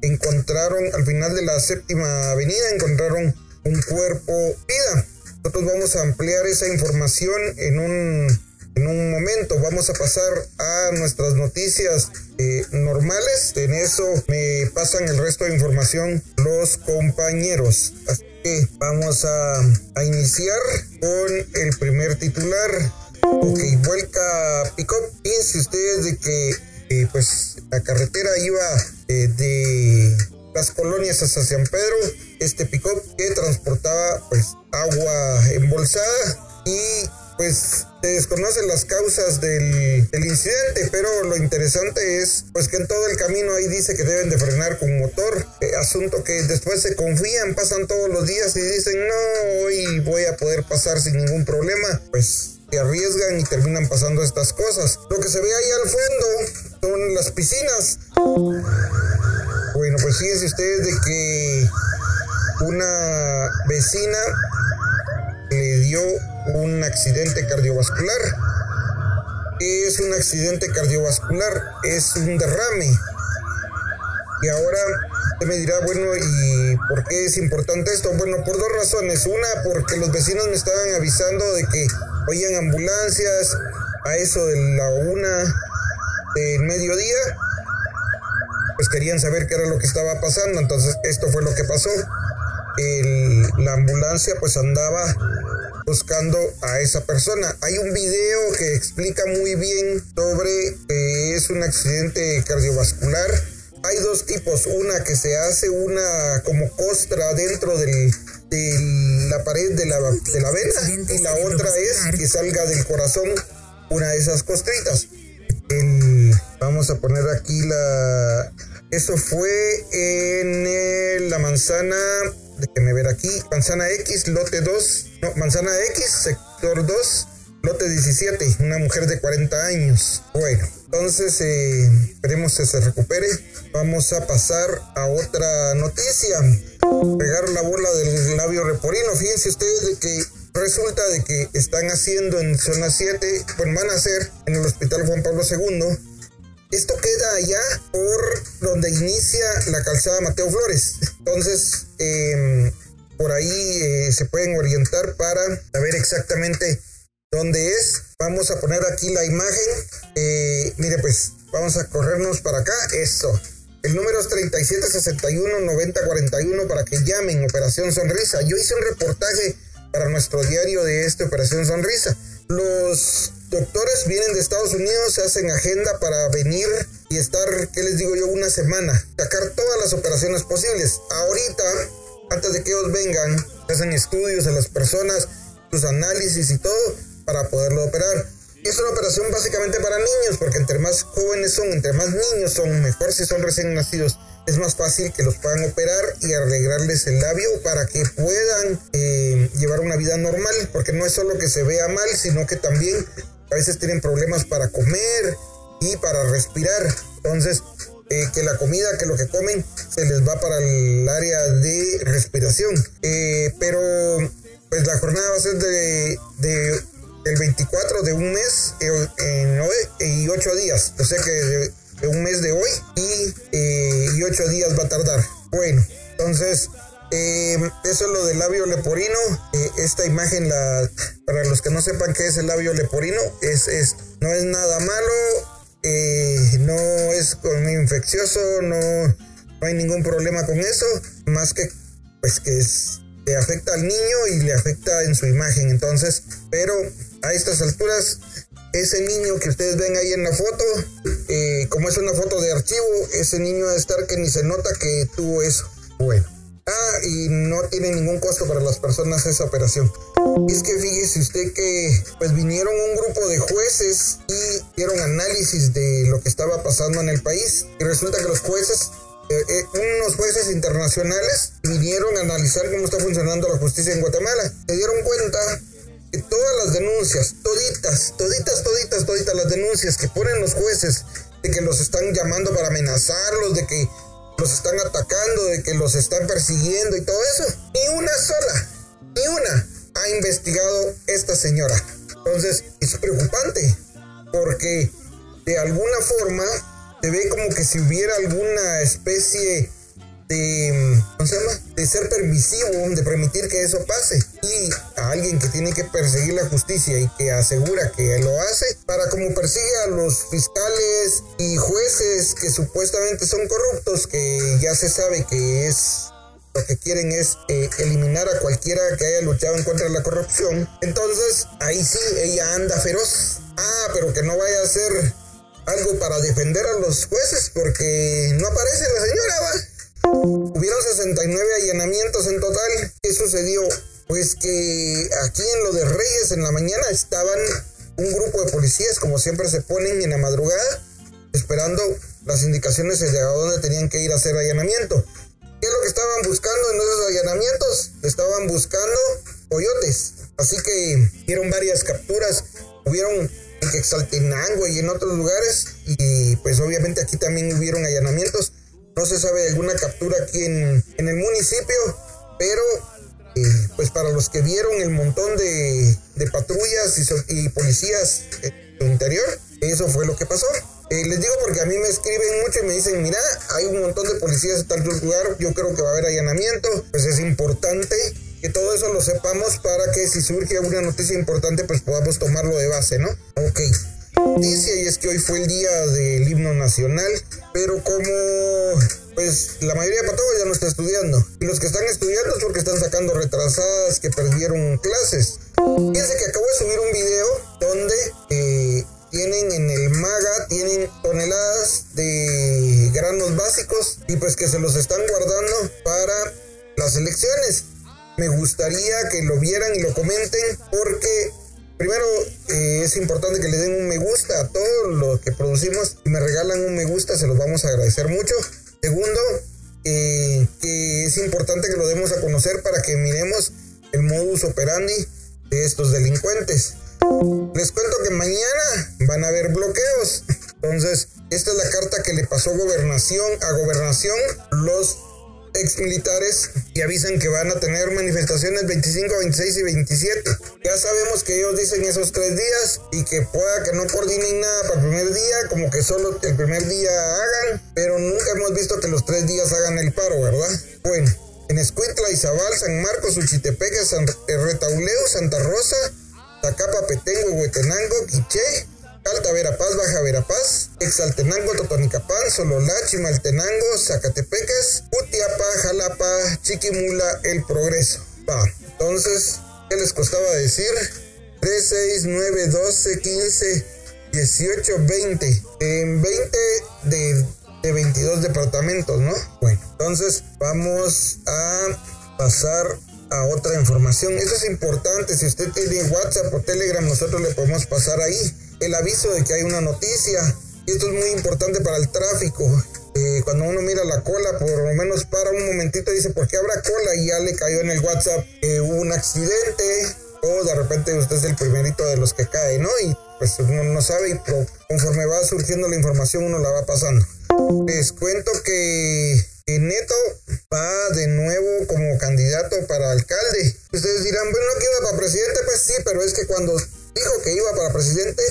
Encontraron, al final de la séptima avenida, encontraron un cuerpo vida. Nosotros vamos a ampliar esa información en un, en un momento. Vamos a pasar a nuestras noticias eh, normales. En eso me pasan el resto de información los compañeros. Así que vamos a, a iniciar con el primer titular. Ok, vuelca pick Fíjense ustedes de que eh, pues la carretera iba eh, de las colonias hasta San Pedro, este pick que transportaba pues agua embolsada y pues se desconocen las causas del, incidente, pero lo interesante es pues que en todo el camino ahí dice que deben de frenar con motor, eh, asunto que después se confían, pasan todos los días y dicen no, hoy voy a poder pasar sin ningún problema, pues arriesgan y terminan pasando estas cosas. Lo que se ve ahí al fondo son las piscinas. Bueno, pues fíjense ustedes de que una vecina le dio un accidente cardiovascular. es un accidente cardiovascular? Es un derrame. Y ahora usted me dirá, bueno, ¿y por qué es importante esto? Bueno, por dos razones. Una, porque los vecinos me estaban avisando de que oían ambulancias a eso de la una del mediodía, pues querían saber qué era lo que estaba pasando, entonces esto fue lo que pasó. la ambulancia pues andaba buscando a esa persona. Hay un video que explica muy bien sobre que es un accidente cardiovascular. Hay dos tipos, una que se hace una como costra dentro del de la pared de la, de la vena y la otra es que salga del corazón una de esas costritas. Vamos a poner aquí la... Eso fue en la manzana, déjenme ver aquí, manzana X, lote 2, no, manzana X, sector 2, lote 17, una mujer de 40 años. Bueno, entonces eh, esperemos que se recupere. Vamos a pasar a otra noticia pegar la bola del labio reporino. Fíjense ustedes de que resulta de que están haciendo en zona 7, bueno, van a hacer en el Hospital Juan Pablo II. Esto queda allá por donde inicia la calzada Mateo Flores. Entonces, em, por ahí eh, se pueden orientar para saber exactamente dónde es. Vamos a poner aquí la imagen. Eh, mire, pues vamos a corrernos para acá. Eso. El número es 3761-9041 para que llamen Operación Sonrisa. Yo hice un reportaje para nuestro diario de esta Operación Sonrisa. Los doctores vienen de Estados Unidos, se hacen agenda para venir y estar, ¿qué les digo yo? Una semana. Sacar todas las operaciones posibles. Ahorita, antes de que ellos vengan, hacen estudios a las personas, sus análisis y todo para poderlo operar. Es una operación básicamente para niños, porque entre más jóvenes son, entre más niños son, mejor si son recién nacidos. Es más fácil que los puedan operar y arreglarles el labio para que puedan eh, llevar una vida normal, porque no es solo que se vea mal, sino que también a veces tienen problemas para comer y para respirar. Entonces, eh, que la comida, que lo que comen, se les va para el área de respiración. Eh, pero, pues la jornada va a ser de, de el 24 de un mes en, y 8 días. O sea que de, un mes de hoy y, eh, y 8 días va a tardar. Bueno, entonces eh, eso es lo del labio leporino. Eh, esta imagen, la, para los que no sepan qué es el labio leporino, es, es no es nada malo, no es infeccioso, no, no hay ningún problema con eso, más que pues que es, le afecta al niño y le afecta en su imagen. Entonces, pero a estas alturas, ese niño que ustedes ven ahí en la foto, eh, como es una foto de archivo, ese niño a estar que ni se nota que tuvo eso. Bueno, Ah, y no tiene ningún costo para las personas esa operación. Es que fíjese usted que pues vinieron un grupo de jueces y dieron análisis de lo que estaba pasando en el país y resulta que los jueces eh, eh, unos jueces internacionales vinieron a analizar cómo está funcionando la justicia en Guatemala. Se dieron cuenta que todas las denuncias, toditas, toditas, toditas, toditas las denuncias que ponen los jueces de que los están llamando para amenazarlos, de que los están atacando, de que los están persiguiendo y todo eso, ni una sola, ni una ha investigado esta señora. Entonces es preocupante porque de alguna forma se ve como que si hubiera alguna especie de, ¿cómo se llama? de ser permisivo, de permitir que eso pase. Y a alguien que tiene que perseguir la justicia y que asegura que lo hace, para como persigue a los fiscales y jueces que supuestamente son corruptos, que ya se sabe que es lo que quieren es eh, eliminar a cualquiera que haya luchado en contra de la corrupción. Entonces, ahí sí, ella anda feroz. Ah, pero que no vaya a ser algo para defender a los jueces porque no aparece la señora, ¿va? Hubieron 69 allanamientos en total. ¿Qué sucedió? Pues que aquí en lo de Reyes en la mañana estaban un grupo de policías, como siempre se ponen en la madrugada, esperando las indicaciones de dónde tenían que ir a hacer allanamiento. ¿Qué es lo que estaban buscando en esos allanamientos? Estaban buscando coyotes. Así que dieron varias capturas. Hubieron en Quexaltenango y en otros lugares. Y pues obviamente aquí también hubieron allanamientos. No se sabe de alguna captura aquí en, el municipio, pero eh, pues para los que vieron el montón de, patrullas y, policías en el interior, eso fue lo que pasó. Eh, les digo porque a mí me escriben mucho y me dicen, mira, hay un montón de policías en tal lugar, yo creo que va a haber allanamiento, pues es importante que todo eso lo sepamos para que si surge alguna noticia importante, pues podamos tomarlo de base, ¿no? Ok. Noticia y es que hoy fue el día del himno nacional, pero como pues la mayoría de patólogos ya no está estudiando. Y los que están estudiando es porque están sacando retrasadas que perdieron clases. Fíjense que acabo de subir un video donde eh, tienen en el MAGA, tienen toneladas de granos básicos y pues que se los están guardando para las elecciones me gustaría que lo vieran y lo comenten porque primero eh, es importante que le den un me gusta a todo lo que producimos. me regalan un me gusta se los vamos a agradecer mucho. Segundo, eh, que es importante que lo demos a conocer para que miremos el modus operandi de estos delincuentes. Les cuento que mañana van a haber bloqueos. Entonces, esta es la carta que le pasó gobernación a gobernación los ex militares y avisan que van a tener manifestaciones 25, 26 y 27. Ya sabemos que ellos dicen esos tres días y que pueda que no coordinen nada para el primer día, como que solo el primer día hagan, pero nunca hemos visto que los tres días hagan el paro, ¿verdad? Bueno, en Escuintla, Izabal, San Marcos, Uchitepeque, San Retauleo, Santa Rosa, Zacapa, Petengo, Huetenango, Quiché, Alta Verapaz, Baja Verapaz, Exaltenango, Totonicapán, Sololachi, Maltenango, Zacatepecas, Utiapa, Jalapa, Chiquimula, El Progreso. Va, entonces, ¿qué les costaba decir? 3, 6, 9, 12, 15, 18, 20. En 20 de, de 22 departamentos, ¿no? Bueno, entonces vamos a pasar a otra información. Eso es importante. Si usted tiene WhatsApp o Telegram, nosotros le podemos pasar ahí el aviso de que hay una noticia. Y esto es muy importante para el tráfico. Eh, cuando uno mira la cola, por lo menos para un momentito, dice, ¿por qué habrá cola? Y ya le cayó en el WhatsApp que hubo un accidente. O de repente usted es el primerito de los que cae, ¿no? Y pues uno no sabe y conforme va surgiendo la información uno la va pasando. Les cuento que, que Neto va de nuevo como candidato para alcalde. Ustedes dirán, bueno, que iba para presidente, pues sí, pero es que cuando dijo que iba para presidente,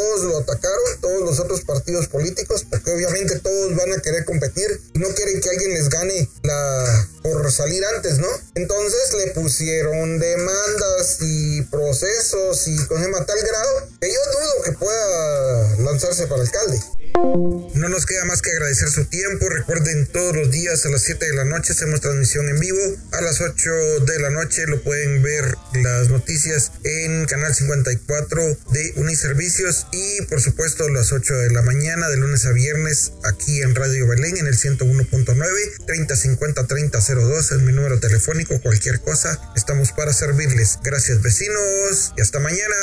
todos lo atacaron, todos los otros partidos políticos, porque obviamente todos van a querer competir y no quieren que alguien les gane la por salir antes, ¿no? Entonces le pusieron demandas y procesos y con tal grado que yo dudo que pueda lanzarse para alcalde. No nos queda más que agradecer su tiempo. Recuerden, todos los días a las 7 de la noche hacemos transmisión en vivo. A las 8 de la noche lo pueden ver las noticias en Canal 54 de Uniservicios y por supuesto a las 8 de la mañana de lunes a viernes aquí en Radio Belén en el 101.9 3050 3002 es mi número telefónico. Cualquier cosa, estamos para servirles. Gracias vecinos y hasta mañana.